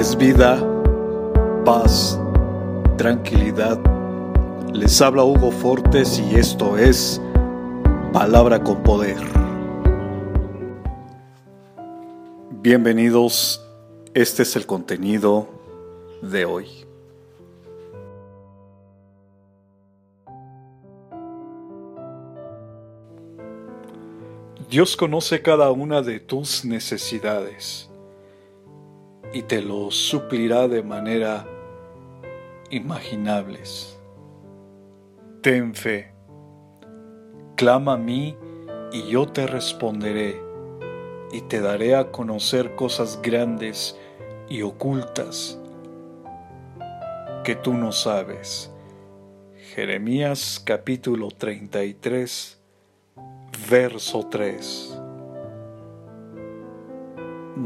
es vida, paz, tranquilidad. Les habla Hugo Fortes y esto es Palabra con Poder. Bienvenidos, este es el contenido de hoy. Dios conoce cada una de tus necesidades y te lo suplirá de manera imaginables. Ten fe, clama a mí y yo te responderé y te daré a conocer cosas grandes y ocultas que tú no sabes. Jeremías capítulo 33, verso 3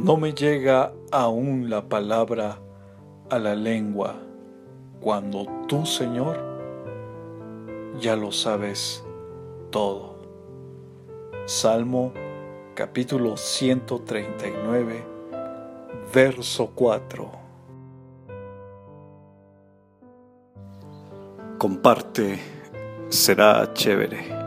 no me llega aún la palabra a la lengua cuando tú, Señor, ya lo sabes todo. Salmo capítulo 139, verso 4. Comparte, será chévere.